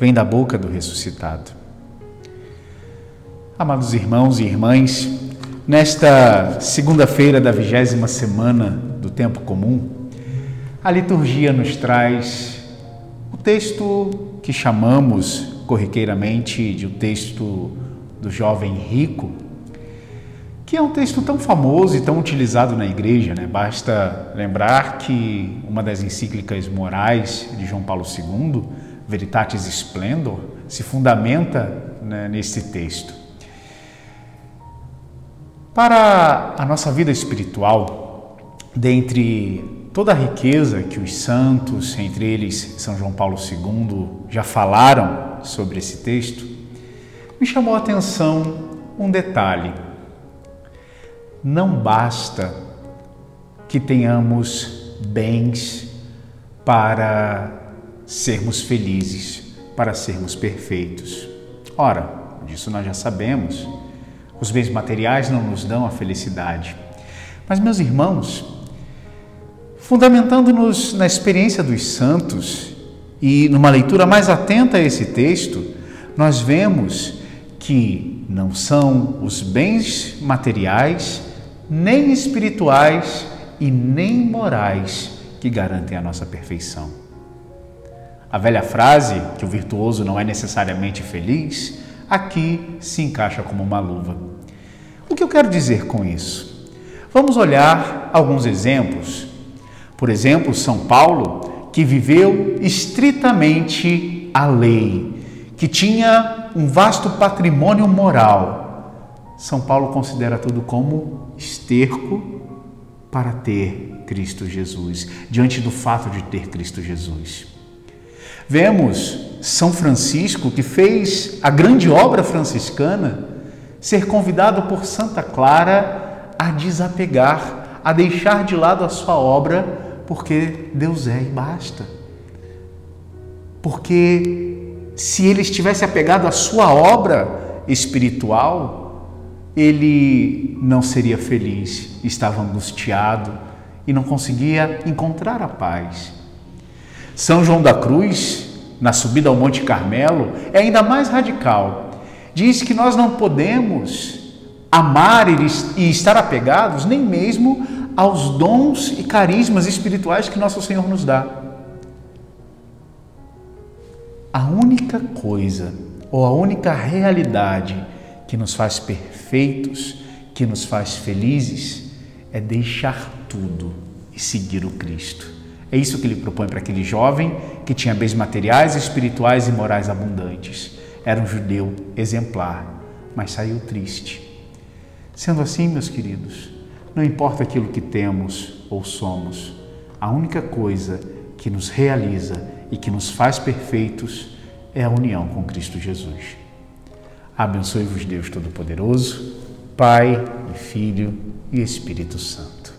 vem da boca do ressuscitado. Amados irmãos e irmãs, nesta segunda-feira da vigésima semana do tempo comum, a liturgia nos traz o texto que chamamos corriqueiramente de o texto do jovem rico, que é um texto tão famoso e tão utilizado na igreja, né? Basta lembrar que uma das encíclicas morais de João Paulo II Veritatis Splendor, se fundamenta né, nesse texto. Para a nossa vida espiritual, dentre toda a riqueza que os santos, entre eles São João Paulo II, já falaram sobre esse texto, me chamou a atenção um detalhe. Não basta que tenhamos bens para sermos felizes, para sermos perfeitos. Ora, disso nós já sabemos. Os bens materiais não nos dão a felicidade. Mas, meus irmãos, fundamentando-nos na experiência dos santos e numa leitura mais atenta a esse texto, nós vemos que não são os bens materiais, nem espirituais e nem morais que garantem a nossa perfeição. A velha frase, que o virtuoso não é necessariamente feliz, aqui se encaixa como uma luva. O que eu quero dizer com isso? Vamos olhar alguns exemplos. Por exemplo, São Paulo, que viveu estritamente a lei, que tinha um vasto patrimônio moral. São Paulo considera tudo como esterco para ter Cristo Jesus, diante do fato de ter Cristo Jesus. Vemos São Francisco, que fez a grande obra franciscana, ser convidado por Santa Clara a desapegar, a deixar de lado a sua obra, porque Deus é e basta. Porque se ele estivesse apegado à sua obra espiritual, ele não seria feliz, estava angustiado e não conseguia encontrar a paz. São João da Cruz, na subida ao Monte Carmelo, é ainda mais radical. Diz que nós não podemos amar e estar apegados nem mesmo aos dons e carismas espirituais que nosso Senhor nos dá. A única coisa ou a única realidade que nos faz perfeitos, que nos faz felizes, é deixar tudo e seguir o Cristo. É isso que ele propõe para aquele jovem que tinha bens materiais, espirituais e morais abundantes. Era um judeu exemplar, mas saiu triste. Sendo assim, meus queridos, não importa aquilo que temos ou somos, a única coisa que nos realiza e que nos faz perfeitos é a união com Cristo Jesus. Abençoe-vos Deus Todo-Poderoso, Pai e Filho e Espírito Santo.